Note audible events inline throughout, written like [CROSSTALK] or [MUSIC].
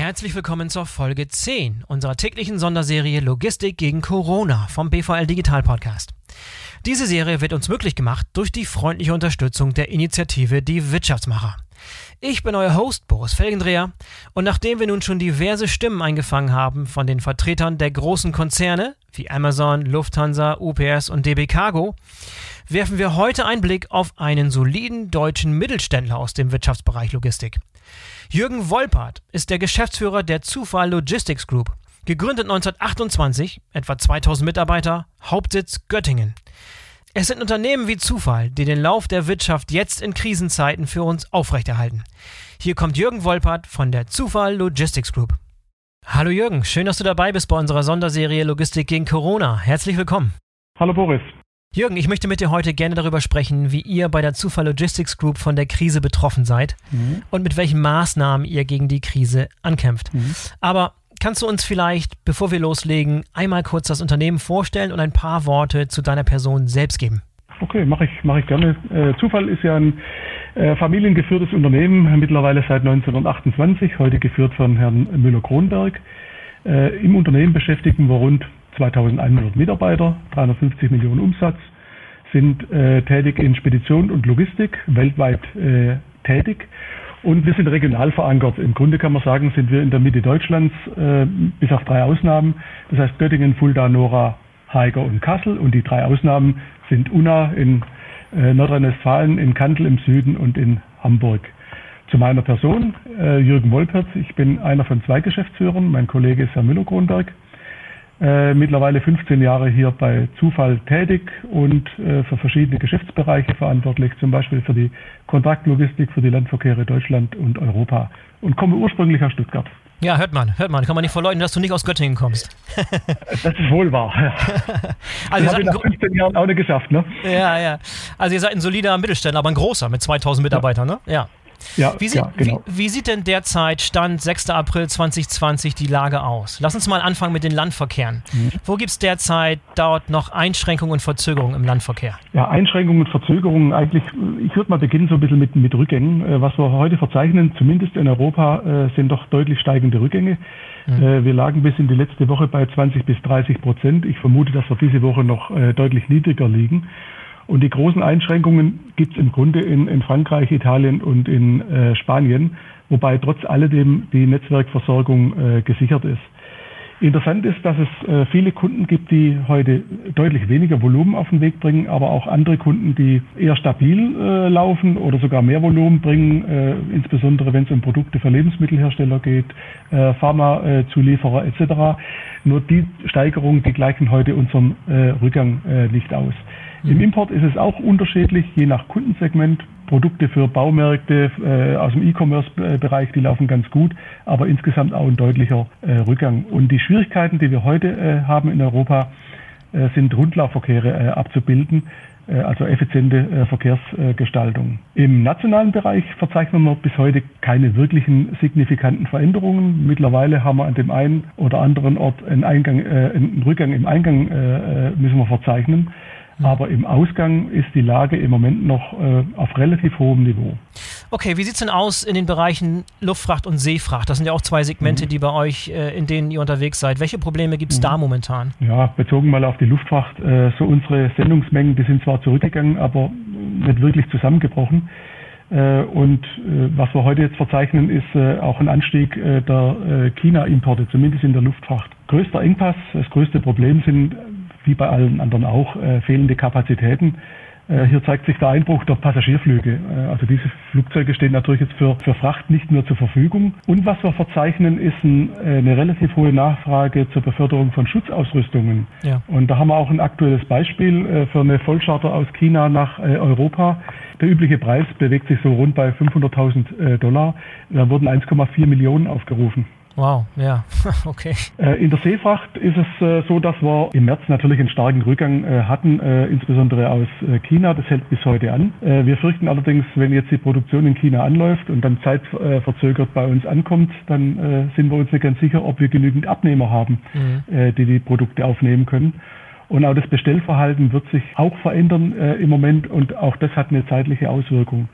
Herzlich willkommen zur Folge 10 unserer täglichen Sonderserie Logistik gegen Corona vom BVL Digital Podcast. Diese Serie wird uns möglich gemacht durch die freundliche Unterstützung der Initiative Die Wirtschaftsmacher. Ich bin euer Host Boris Felgendreher und nachdem wir nun schon diverse Stimmen eingefangen haben von den Vertretern der großen Konzerne wie Amazon, Lufthansa, UPS und DB Cargo, werfen wir heute einen Blick auf einen soliden deutschen Mittelständler aus dem Wirtschaftsbereich Logistik. Jürgen Wolpert ist der Geschäftsführer der Zufall Logistics Group. Gegründet 1928, etwa 2000 Mitarbeiter, Hauptsitz Göttingen. Es sind Unternehmen wie Zufall, die den Lauf der Wirtschaft jetzt in Krisenzeiten für uns aufrechterhalten. Hier kommt Jürgen Wolpert von der Zufall Logistics Group. Hallo Jürgen, schön, dass du dabei bist bei unserer Sonderserie Logistik gegen Corona. Herzlich willkommen. Hallo Boris. Jürgen, ich möchte mit dir heute gerne darüber sprechen, wie ihr bei der Zufall Logistics Group von der Krise betroffen seid mhm. und mit welchen Maßnahmen ihr gegen die Krise ankämpft. Mhm. Aber kannst du uns vielleicht, bevor wir loslegen, einmal kurz das Unternehmen vorstellen und ein paar Worte zu deiner Person selbst geben? Okay, mache ich, mach ich gerne. Äh, Zufall ist ja ein äh, familiengeführtes Unternehmen, mittlerweile seit 1928, heute geführt von Herrn Müller-Kronberg. Äh, Im Unternehmen beschäftigen wir rund 2100 Mitarbeiter, 350 Millionen Umsatz, sind äh, tätig in Spedition und Logistik, weltweit äh, tätig. Und wir sind regional verankert. Im Grunde kann man sagen, sind wir in der Mitte Deutschlands, äh, bis auf drei Ausnahmen. Das heißt Göttingen, Fulda, Nora, Haiger und Kassel. Und die drei Ausnahmen sind Unna in äh, Nordrhein-Westfalen, in Kandel im Süden und in Hamburg. Zu meiner Person, äh, Jürgen Wolpert. Ich bin einer von zwei Geschäftsführern. Mein Kollege ist Herr Müller-Kronberg äh, mittlerweile 15 Jahre hier bei Zufall tätig und äh, für verschiedene Geschäftsbereiche verantwortlich, zum Beispiel für die Kontaktlogistik für die Landverkehre Deutschland und Europa und komme ursprünglich aus Stuttgart. Ja, hört man, hört man. Kann man nicht verleugnen, dass du nicht aus Göttingen kommst. [LAUGHS] das ist wohl wahr. Ja. [LAUGHS] also das habe ich nach 15 Jahren auch nicht geschafft, ne? Ja, ja. Also ihr seid ein solider Mittelständler, aber ein großer mit 2000 Mitarbeitern, ja. ne? Ja. Ja, wie, sieht, ja, genau. wie, wie, sieht denn derzeit Stand 6. April 2020 die Lage aus? Lass uns mal anfangen mit den Landverkehren. Mhm. Wo gibt es derzeit dort noch Einschränkungen und Verzögerungen im Landverkehr? Ja, Einschränkungen und Verzögerungen eigentlich, ich würde mal beginnen so ein bisschen mit, mit Rückgängen. Äh, was wir heute verzeichnen, zumindest in Europa, äh, sind doch deutlich steigende Rückgänge. Mhm. Äh, wir lagen bis in die letzte Woche bei 20 bis 30 Prozent. Ich vermute, dass wir diese Woche noch deutlich niedriger liegen. Und die großen Einschränkungen gibt es im Grunde in, in, Frankreich, Italien und in äh, Spanien, wobei trotz alledem die Netzwerkversorgung äh, gesichert ist. Interessant ist, dass es äh, viele Kunden gibt, die heute deutlich weniger Volumen auf den Weg bringen, aber auch andere Kunden, die eher stabil äh, laufen oder sogar mehr Volumen bringen, äh, insbesondere wenn es um Produkte für Lebensmittelhersteller geht, äh, Pharmazulieferer etc. Nur die Steigerung, die gleichen heute unserem äh, Rückgang äh, nicht aus. Im. Import ist es auch unterschiedlich, je nach Kundensegment. Produkte für Baumärkte äh, aus dem E-Commerce-Bereich, die laufen ganz gut, aber insgesamt auch ein deutlicher äh, Rückgang. Und die Schwierigkeiten, die wir heute äh, haben in Europa, äh, sind Rundlaufverkehre äh, abzubilden, äh, also effiziente Verkehrsgestaltung. Im nationalen Bereich verzeichnen wir bis heute keine wirklichen signifikanten Veränderungen. Mittlerweile haben wir an dem einen oder anderen Ort einen, Eingang, einen Rückgang im Eingang müssen wir verzeichnen. Aber im Ausgang ist die Lage im Moment noch äh, auf relativ hohem Niveau. Okay, wie sieht es denn aus in den Bereichen Luftfracht und Seefracht? Das sind ja auch zwei Segmente, mhm. die bei euch, äh, in denen ihr unterwegs seid. Welche Probleme gibt es mhm. da momentan? Ja, bezogen mal auf die Luftfracht, äh, so unsere Sendungsmengen, die sind zwar zurückgegangen, aber nicht wirklich zusammengebrochen. Äh, und äh, was wir heute jetzt verzeichnen, ist äh, auch ein Anstieg der China-Importe, zumindest in der Luftfracht. Größter Engpass, das größte Problem sind wie bei allen anderen auch, äh, fehlende Kapazitäten. Äh, hier zeigt sich der Einbruch der Passagierflüge. Äh, also diese Flugzeuge stehen natürlich jetzt für, für Fracht nicht mehr zur Verfügung. Und was wir verzeichnen, ist ein, äh, eine relativ hohe Nachfrage zur Beförderung von Schutzausrüstungen. Ja. Und da haben wir auch ein aktuelles Beispiel äh, für eine Vollcharter aus China nach äh, Europa. Der übliche Preis bewegt sich so rund bei 500.000 Dollar. Da wurden 1,4 Millionen aufgerufen. Wow, ja, [LAUGHS] okay. Äh, in der Seefracht ist es äh, so, dass wir im März natürlich einen starken Rückgang äh, hatten, insbesondere aus China. Das hält bis heute an. Wir fürchten allerdings, wenn jetzt die Produktion in China anläuft und dann zeitverzögert bei uns ankommt, dann sind wir uns nicht ganz sicher, ob wir genügend Abnehmer haben, mhm. die die Produkte aufnehmen können. Und auch das Bestellverhalten wird sich auch verändern im Moment und auch das hat eine zeitliche Auswirkung.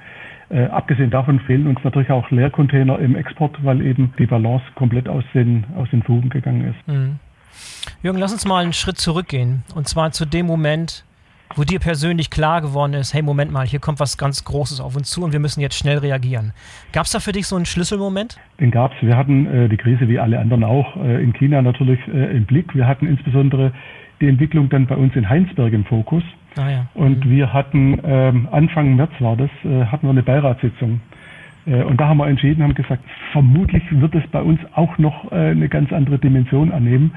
Äh, abgesehen davon fehlen uns natürlich auch Leercontainer im Export, weil eben die Balance komplett aus den, aus den Fugen gegangen ist. Mhm. Jürgen, lass uns mal einen Schritt zurückgehen. Und zwar zu dem Moment, wo dir persönlich klar geworden ist, hey, Moment mal, hier kommt was ganz Großes auf uns zu und wir müssen jetzt schnell reagieren. Gab es da für dich so einen Schlüsselmoment? Den gab es. Wir hatten äh, die Krise wie alle anderen auch äh, in China natürlich äh, im Blick. Wir hatten insbesondere die Entwicklung dann bei uns in Heinsberg im Fokus. Ah, ja. Und mhm. wir hatten ähm, Anfang März war das, äh, hatten wir eine Beiratssitzung. Äh, und da haben wir entschieden, haben gesagt, vermutlich wird es bei uns auch noch äh, eine ganz andere Dimension annehmen.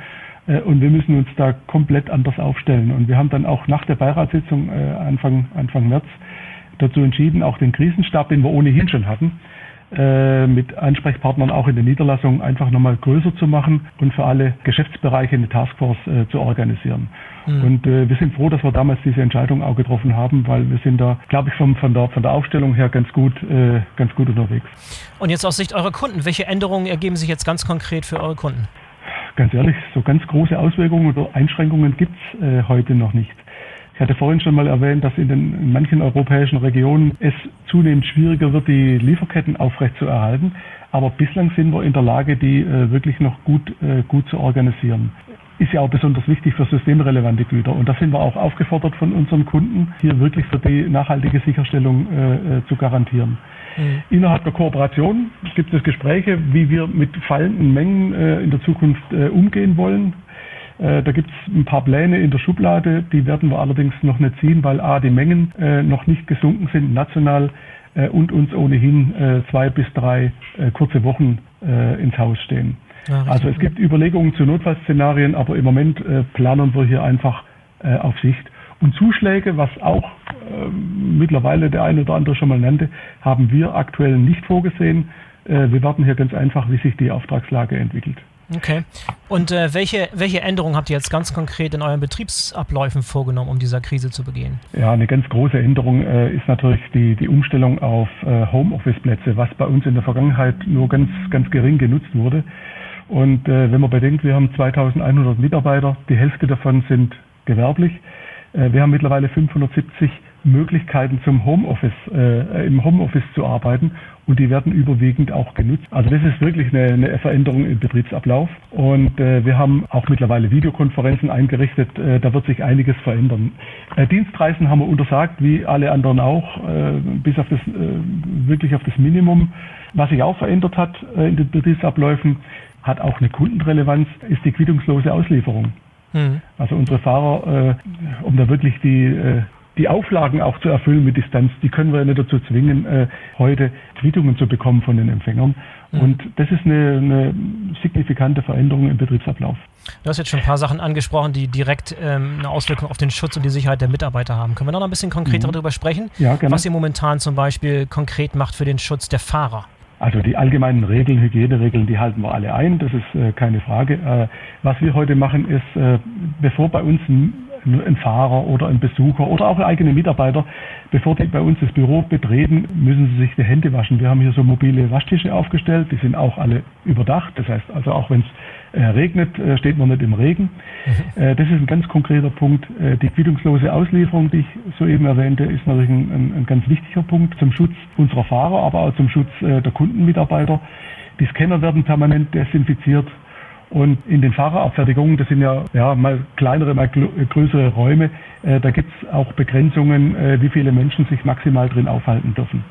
Äh, und wir müssen uns da komplett anders aufstellen. Und wir haben dann auch nach der Beiratssitzung äh, Anfang, Anfang März dazu entschieden, auch den Krisenstab, den wir ohnehin schon hatten, mit Ansprechpartnern auch in der Niederlassung einfach nochmal größer zu machen und für alle Geschäftsbereiche eine Taskforce zu organisieren. Mhm. Und wir sind froh, dass wir damals diese Entscheidung auch getroffen haben, weil wir sind da, glaube ich, vom, von, der, von der Aufstellung her ganz gut, ganz gut unterwegs. Und jetzt aus Sicht eurer Kunden, welche Änderungen ergeben sich jetzt ganz konkret für eure Kunden? ganz ehrlich, so ganz große Auswirkungen oder Einschränkungen gibt es äh, heute noch nicht. Ich hatte vorhin schon mal erwähnt, dass in, den, in manchen europäischen Regionen es zunehmend schwieriger wird, die Lieferketten aufrechtzuerhalten. Aber bislang sind wir in der Lage, die äh, wirklich noch gut, äh, gut zu organisieren. Ist ja auch besonders wichtig für systemrelevante Güter. Und da sind wir auch aufgefordert von unseren Kunden, hier wirklich für die nachhaltige Sicherstellung äh, äh zu garantieren. Mhm. Innerhalb der Kooperation gibt es Gespräche, wie wir mit fallenden Mengen äh, in der Zukunft äh, umgehen wollen. Äh, da gibt es ein paar Pläne in der Schublade, die werden wir allerdings noch nicht ziehen, weil A, die Mengen äh, noch nicht gesunken sind national äh, und uns ohnehin zwei bis drei kurze Wochen ins Haus stehen. Ja, also es gibt Überlegungen zu Notfallszenarien, aber im Moment planen wir hier einfach auf Sicht. Und Zuschläge, was auch äh, mittlerweile der eine oder andere schon mal nannte, haben wir aktuell nicht vorgesehen. Wir warten hier ganz einfach, wie sich die Auftragslage entwickelt. Okay. Und äh, welche, welche Änderungen habt ihr jetzt ganz konkret in euren Betriebsabläufen vorgenommen, um dieser Krise zu begehen? Ja, eine ganz große Änderung äh, ist natürlich die, die Umstellung auf äh, Homeoffice-Plätze, was bei uns in der Vergangenheit nur ganz, ganz gering genutzt wurde. Und äh, wenn man bedenkt, wir haben 2100 Mitarbeiter, die Hälfte davon sind gewerblich. Äh, wir haben mittlerweile 570 Möglichkeiten zum Homeoffice, äh, im Homeoffice zu arbeiten und die werden überwiegend auch genutzt. Also das ist wirklich eine, eine Veränderung im Betriebsablauf und äh, wir haben auch mittlerweile Videokonferenzen eingerichtet, äh, da wird sich einiges verändern. Äh, Dienstreisen haben wir untersagt, wie alle anderen auch, äh, bis auf das, äh, wirklich auf das Minimum. Was sich auch verändert hat in den Betriebsabläufen, hat auch eine Kundenrelevanz, ist die quittungslose Auslieferung. Mhm. Also unsere Fahrer, äh, um da wirklich die, äh, die Auflagen auch zu erfüllen mit Distanz, die können wir ja nicht dazu zwingen, äh, heute Quittungen zu bekommen von den Empfängern. Mhm. Und das ist eine, eine, signifikante Veränderung im Betriebsablauf. Du hast jetzt schon ein paar Sachen angesprochen, die direkt ähm, eine Auswirkung auf den Schutz und die Sicherheit der Mitarbeiter haben. Können wir noch ein bisschen konkreter mhm. darüber sprechen, ja, was ihr momentan zum Beispiel konkret macht für den Schutz der Fahrer? Also die allgemeinen Regeln, Hygieneregeln, die halten wir alle ein, das ist äh, keine Frage. Äh, was wir heute machen ist, äh, bevor bei uns ein, ein, Fahrer oder ein Besucher oder auch eigene Mitarbeiter, bevor die bei uns das Büro betreten, müssen sie sich die Hände waschen. Wir haben hier so mobile Waschtische aufgestellt, die sind auch alle überdacht. Das heißt also auch wenn es äh, regnet, äh, steht man nicht im Regen. Mhm. Äh, das ist ein ganz konkreter Punkt. Die quittungslose Auslieferung, die ich soeben erwähnte, ist natürlich ein, ein, ganz wichtiger Punkt zum Schutz unserer Fahrer, aber auch zum Schutz der Kundenmitarbeiter. Die Scanner werden permanent desinfiziert. Und in den Fahrerabfertigungen, das sind ja, ja mal kleinere, mal größere Räume, äh, da gibt es auch Begrenzungen, äh, wie viele Menschen sich maximal drin aufhalten dürfen.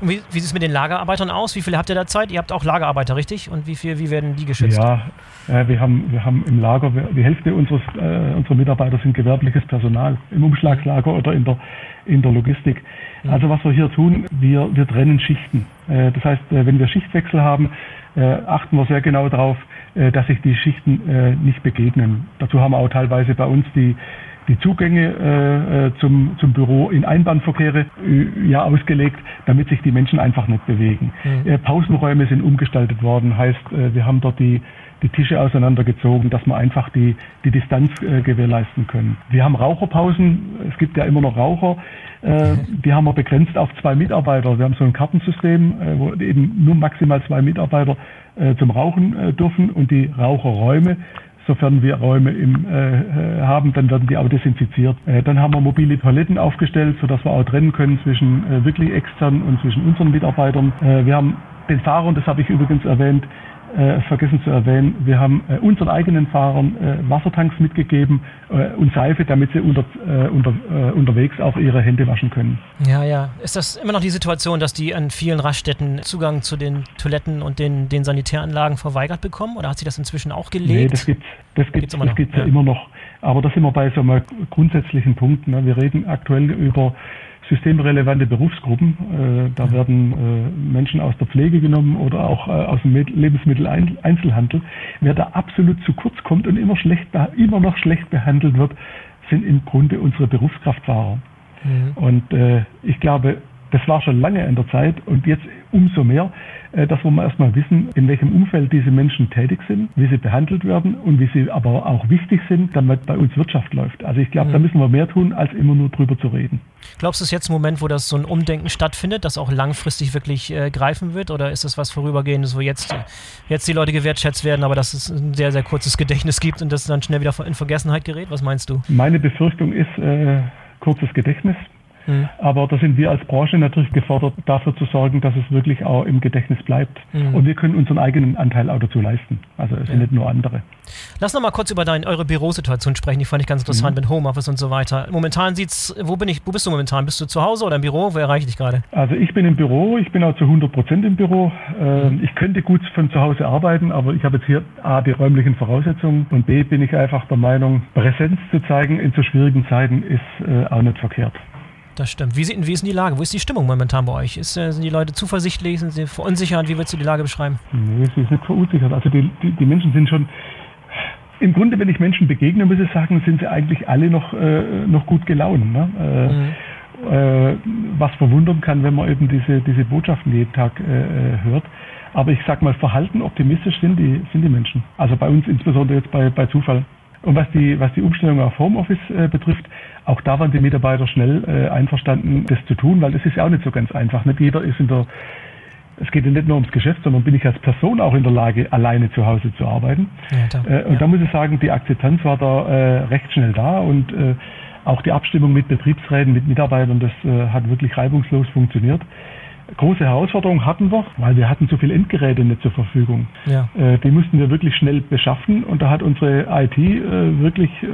Und wie, wie sieht es mit den Lagerarbeitern aus? Wie viele habt ihr da Zeit? Ihr habt auch Lagerarbeiter, richtig? Und wie viel, wie werden die geschützt? Ja, äh, wir, haben, wir haben im Lager, die Hälfte unseres, äh, unserer Mitarbeiter sind gewerbliches Personal im Umschlagslager oder in der, in der Logistik. Mhm. Also was wir hier tun, wir, wir trennen Schichten. Äh, das heißt, äh, wenn wir Schichtwechsel haben, äh, achten wir sehr genau darauf, dass sich die Schichten nicht begegnen. Dazu haben wir auch teilweise bei uns die die Zugänge äh, äh, zum, zum Büro in Einbahnverkehre äh, ja ausgelegt, damit sich die Menschen einfach nicht bewegen. Mhm. Äh, Pausenräume sind umgestaltet worden, heißt, äh, wir haben dort die, die Tische auseinandergezogen, dass wir einfach die, die Distanz äh, gewährleisten können. Wir haben Raucherpausen, es gibt ja immer noch Raucher, äh, mhm. die haben wir begrenzt auf zwei Mitarbeiter. Wir haben so ein Kartensystem, äh, wo eben nur maximal zwei Mitarbeiter äh, zum Rauchen äh, dürfen und die Raucherräume sofern wir Räume im, äh, haben, dann werden die auch desinfiziert. Äh, dann haben wir mobile Toiletten aufgestellt, sodass wir auch trennen können zwischen äh, wirklich externen und zwischen unseren Mitarbeitern. Äh, wir haben den Fahrern, das habe ich übrigens erwähnt, äh, vergessen zu erwähnen, wir haben äh, unseren eigenen Fahrern äh, Wassertanks mitgegeben äh, und Seife, damit sie unter, äh, unter, äh, unterwegs auch ihre Hände waschen können. Ja, ja. Ist das immer noch die Situation, dass die an vielen Raststätten Zugang zu den Toiletten und den, den Sanitäranlagen verweigert bekommen? Oder hat sich das inzwischen auch gelegt? Nee, das gibt es das gibt's, das gibt's ja. ja immer noch. Aber da sind wir bei so einem grundsätzlichen Punkt. Ne? Wir reden aktuell über systemrelevante Berufsgruppen. Äh, da werden äh, Menschen aus der Pflege genommen oder auch äh, aus dem Lebensmitteleinzelhandel. Wer da absolut zu kurz kommt und immer, schlecht, immer noch schlecht behandelt wird, sind im Grunde unsere Berufskraftfahrer. Mhm. Und ich glaube, das war schon lange an der Zeit und jetzt umso mehr, äh, dass wir erstmal wissen, in welchem Umfeld diese Menschen tätig sind, wie sie behandelt werden und wie sie aber auch wichtig sind, damit bei uns Wirtschaft läuft. Also ich glaube, mhm. da müssen wir mehr tun, als immer nur drüber zu reden. Glaubst du, es ist jetzt ein Moment, wo das so ein Umdenken stattfindet, das auch langfristig wirklich äh, greifen wird? Oder ist das was Vorübergehendes, wo jetzt, jetzt die Leute gewertschätzt werden, aber dass es ein sehr, sehr kurzes Gedächtnis gibt und das dann schnell wieder in Vergessenheit gerät? Was meinst du? Meine Befürchtung ist äh, kurzes Gedächtnis. Mhm. Aber da sind wir als Branche natürlich gefordert, dafür zu sorgen, dass es wirklich auch im Gedächtnis bleibt. Mhm. Und wir können unseren eigenen Anteil auch dazu leisten. Also es sind nicht nur andere. Lass noch mal kurz über deine, eure Bürosituation sprechen. Die fand ich ganz interessant mhm. mit Homeoffice und so weiter. Momentan sieht's, wo bin ich, wo bist du momentan? Bist du zu Hause oder im Büro? Wo erreiche ich dich gerade? Also ich bin im Büro, ich bin auch zu 100 Prozent im Büro. Ähm, ich könnte gut von zu Hause arbeiten, aber ich habe jetzt hier A, die räumlichen Voraussetzungen und B, bin ich einfach der Meinung, Präsenz zu zeigen in so schwierigen Zeiten ist äh, auch nicht verkehrt. Das stimmt. Wie, wie ist denn die Lage? Wo ist die Stimmung momentan bei euch? Ist, äh, sind die Leute zuversichtlich? Sind sie verunsichert? Wie würdest du die Lage beschreiben? Nee, sie ist nicht verunsichert. Also die, die, die, Menschen sind schon. Im Grunde, wenn ich Menschen begegne, muss ich sagen, sind sie eigentlich alle noch, äh, noch gut gelaunt. Ne? Äh, mhm. äh, was verwundern kann, wenn man eben diese, diese Botschaften jeden Tag äh, äh, hört. Aber ich sag mal, verhalten optimistisch sind die, sind die Menschen. Also bei uns insbesondere jetzt bei, bei Zufall. Und was die, was die Umstellung auf Homeoffice äh, betrifft, auch da waren die Mitarbeiter schnell äh, einverstanden, das zu tun, weil das ist ja auch nicht so ganz einfach. Nicht jeder ist in der, es geht ja nicht nur ums Geschäft, sondern bin ich als Person auch in der Lage, alleine zu Hause zu arbeiten. Ja, da, äh, und ja. da muss ich sagen, die Akzeptanz war da äh, recht schnell da und äh, auch die Abstimmung mit Betriebsräten, mit Mitarbeitern, das äh, hat wirklich reibungslos funktioniert große Herausforderung hatten wir, weil wir hatten so viele Endgeräte nicht zur Verfügung. Ja. Äh, die mussten wir wirklich schnell beschaffen und da hat unsere IT äh, wirklich äh,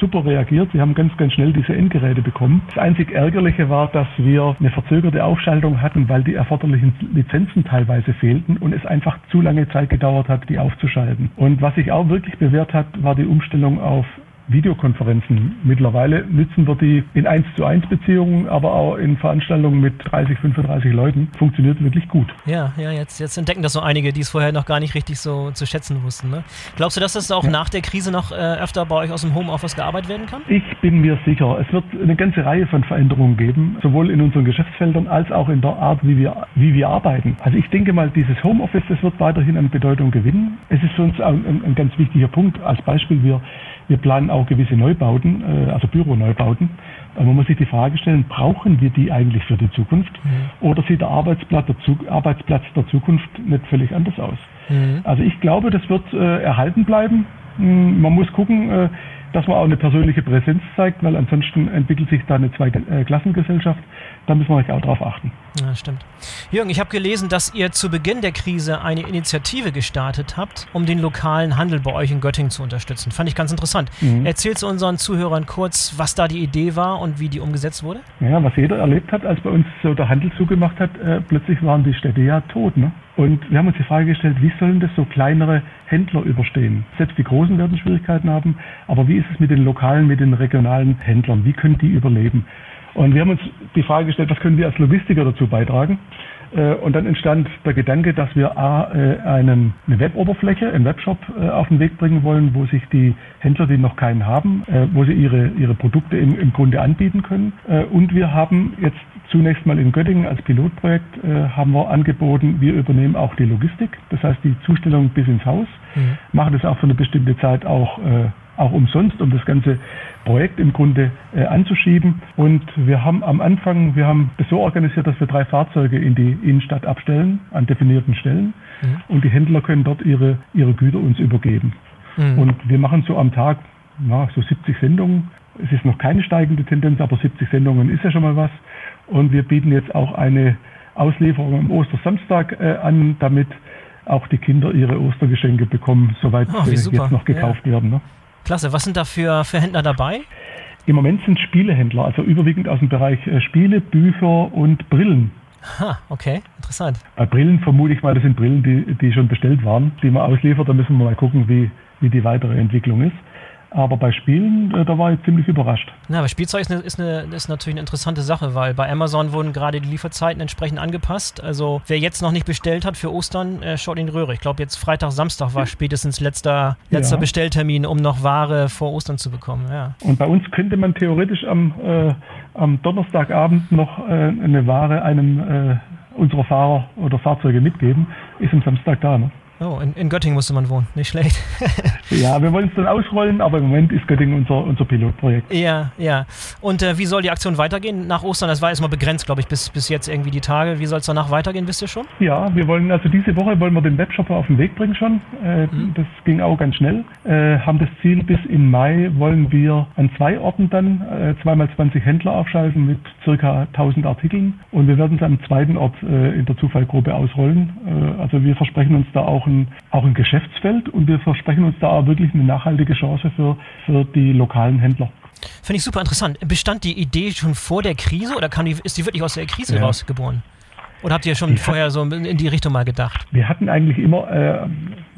super reagiert. Sie haben ganz, ganz schnell diese Endgeräte bekommen. Das einzig Ärgerliche war, dass wir eine verzögerte Aufschaltung hatten, weil die erforderlichen Lizenzen teilweise fehlten und es einfach zu lange Zeit gedauert hat, die aufzuschalten. Und was sich auch wirklich bewährt hat, war die Umstellung auf Videokonferenzen. Mittlerweile nutzen wir die in 1 zu 1 Beziehungen, aber auch in Veranstaltungen mit 30, 35 Leuten. Funktioniert wirklich gut. Ja, ja, jetzt, jetzt entdecken das so einige, die es vorher noch gar nicht richtig so zu schätzen wussten. Ne? Glaubst du, dass das auch ja. nach der Krise noch äh, öfter bei euch aus dem Homeoffice gearbeitet werden kann? Ich bin mir sicher. Es wird eine ganze Reihe von Veränderungen geben, sowohl in unseren Geschäftsfeldern als auch in der Art, wie wir, wie wir arbeiten. Also ich denke mal, dieses Homeoffice, das wird weiterhin an Bedeutung gewinnen. Es ist für uns auch ein, ein ganz wichtiger Punkt. Als Beispiel, wir wir planen auch gewisse Neubauten, äh, also Büroneubauten. Man muss sich die Frage stellen, brauchen wir die eigentlich für die Zukunft? Mhm. Oder sieht der Arbeitsplatz der, Arbeitsplatz der Zukunft nicht völlig anders aus? Mhm. Also ich glaube, das wird äh, erhalten bleiben. Hm, man muss gucken, äh, dass man auch eine persönliche Präsenz zeigt, weil ansonsten entwickelt sich da eine Zweiklassengesellschaft. Da müssen wir auch darauf achten. Ja, stimmt. Jürgen, ich habe gelesen, dass ihr zu Beginn der Krise eine Initiative gestartet habt, um den lokalen Handel bei euch in Göttingen zu unterstützen. Fand ich ganz interessant. Mhm. Erzählst du unseren Zuhörern kurz, was da die Idee war und wie die umgesetzt wurde? Ja, was jeder erlebt hat, als bei uns so der Handel zugemacht hat, äh, plötzlich waren die Städte ja tot. Ne? Und wir haben uns die Frage gestellt, wie sollen das so kleinere Händler überstehen? Selbst die Großen werden Schwierigkeiten haben, aber wie ist es mit den lokalen, mit den regionalen Händlern? Wie können die überleben? Und wir haben uns die Frage gestellt, was können wir als Logistiker dazu beitragen? Äh, und dann entstand der Gedanke, dass wir A, äh, einen, eine Weboberfläche, einen Webshop äh, auf den Weg bringen wollen, wo sich die Händler, die noch keinen haben, wo sie ihre, ihre Produkte im, im Grunde anbieten können. Und wir haben jetzt zunächst mal in Göttingen als Pilotprojekt haben wir angeboten, wir übernehmen auch die Logistik, das heißt die Zustellung bis ins Haus, mhm. machen das auch für eine bestimmte Zeit auch auch umsonst, um das ganze Projekt im Grunde äh, anzuschieben. Und wir haben am Anfang, wir haben das so organisiert, dass wir drei Fahrzeuge in die Innenstadt abstellen, an definierten Stellen. Mhm. Und die Händler können dort ihre, ihre Güter uns übergeben. Mhm. Und wir machen so am Tag na, so 70 Sendungen. Es ist noch keine steigende Tendenz, aber 70 Sendungen ist ja schon mal was. Und wir bieten jetzt auch eine Auslieferung am Ostersamstag äh, an, damit auch die Kinder ihre Ostergeschenke bekommen, soweit oh, sie jetzt noch gekauft ja. werden. Ne? Klasse. Was sind da für, für Händler dabei? Im Moment sind Spielehändler, also überwiegend aus dem Bereich äh, Spiele, Bücher und Brillen. Ha, okay, interessant. Bei Brillen vermute ich mal, das sind Brillen, die, die schon bestellt waren, die man ausliefert. Da müssen wir mal gucken, wie, wie die weitere Entwicklung ist. Aber bei Spielen, äh, da war ich ziemlich überrascht. Na, aber Spielzeug ist, eine, ist, eine, ist natürlich eine interessante Sache, weil bei Amazon wurden gerade die Lieferzeiten entsprechend angepasst. Also wer jetzt noch nicht bestellt hat für Ostern, äh, schaut in die Röhre. Ich glaube jetzt Freitag, Samstag war spätestens letzter, letzter ja. Bestelltermin, um noch Ware vor Ostern zu bekommen. Ja. Und bei uns könnte man theoretisch am, äh, am Donnerstagabend noch äh, eine Ware einem äh, unserer Fahrer oder Fahrzeuge mitgeben. Ist am Samstag da. Ne? Oh, in, in, Göttingen musste man wohnen. Nicht schlecht. [LAUGHS] ja, wir wollen es dann ausrollen, aber im Moment ist Göttingen unser, unser Pilotprojekt. Ja, ja. Und äh, wie soll die Aktion weitergehen nach Ostern? Das war erstmal begrenzt, glaube ich, bis, bis jetzt irgendwie die Tage. Wie soll es danach weitergehen, wisst ihr schon? Ja, wir wollen, also diese Woche wollen wir den Webshop auf den Weg bringen schon. Äh, mhm. Das ging auch ganz schnell. Äh, haben das Ziel, bis im Mai wollen wir an zwei Orten dann äh, zweimal 20 Händler aufschalten mit circa 1000 Artikeln. Und wir werden es am zweiten Ort äh, in der Zufallgruppe ausrollen. Äh, also wir versprechen uns da auch auch ein, auch ein Geschäftsfeld und wir versprechen uns da auch wirklich eine nachhaltige Chance für, für die lokalen Händler. Finde ich super interessant. Bestand die Idee schon vor der Krise oder die, ist die wirklich aus der Krise ja. rausgeboren? Oder habt ihr schon die vorher so in die Richtung mal gedacht? Wir hatten eigentlich immer, äh,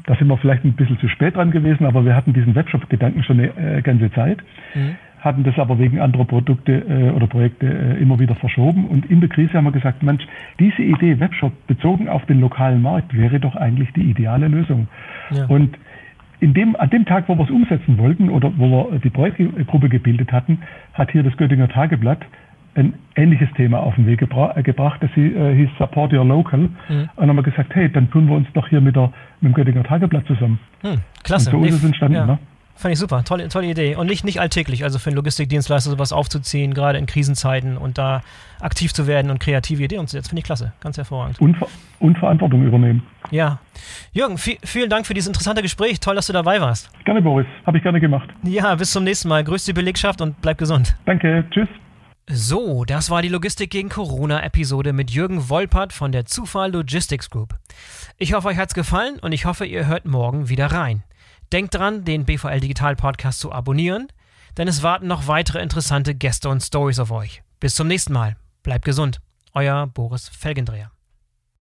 da sind wir vielleicht ein bisschen zu spät dran gewesen, aber wir hatten diesen Webshop-Gedanken schon eine äh, ganze Zeit. Mhm hatten das aber wegen anderer Produkte äh, oder Projekte äh, immer wieder verschoben. Und in der Krise haben wir gesagt, Mensch, diese Idee Webshop bezogen auf den lokalen Markt wäre doch eigentlich die ideale Lösung. Ja. Und in dem, an dem Tag, wo wir es umsetzen wollten oder wo wir die Projektgruppe gebildet hatten, hat hier das Göttinger Tageblatt ein ähnliches Thema auf den Weg gebra äh, gebracht. Das äh, hieß Support Your Local. Mhm. Und dann haben wir gesagt, hey, dann tun wir uns doch hier mit, der, mit dem Göttinger Tageblatt zusammen. Mhm, klasse. Und so ist es entstanden. Ja. Ne? Fand ich super, tolle, tolle Idee. Und nicht, nicht alltäglich, also für einen Logistikdienstleister sowas aufzuziehen, gerade in Krisenzeiten und da aktiv zu werden und kreative Ideen umzusetzen, finde ich klasse, ganz hervorragend. Und, und Verantwortung übernehmen. Ja. Jürgen, vielen Dank für dieses interessante Gespräch. Toll, dass du dabei warst. Gerne, Boris. Habe ich gerne gemacht. Ja, bis zum nächsten Mal. Grüß die Belegschaft und bleib gesund. Danke, tschüss. So, das war die Logistik gegen Corona-Episode mit Jürgen Wolpert von der Zufall Logistics Group. Ich hoffe, euch hat's gefallen und ich hoffe, ihr hört morgen wieder rein. Denkt dran, den BVL Digital Podcast zu abonnieren, denn es warten noch weitere interessante Gäste und Stories auf euch. Bis zum nächsten Mal. Bleibt gesund. Euer Boris Felgendreher.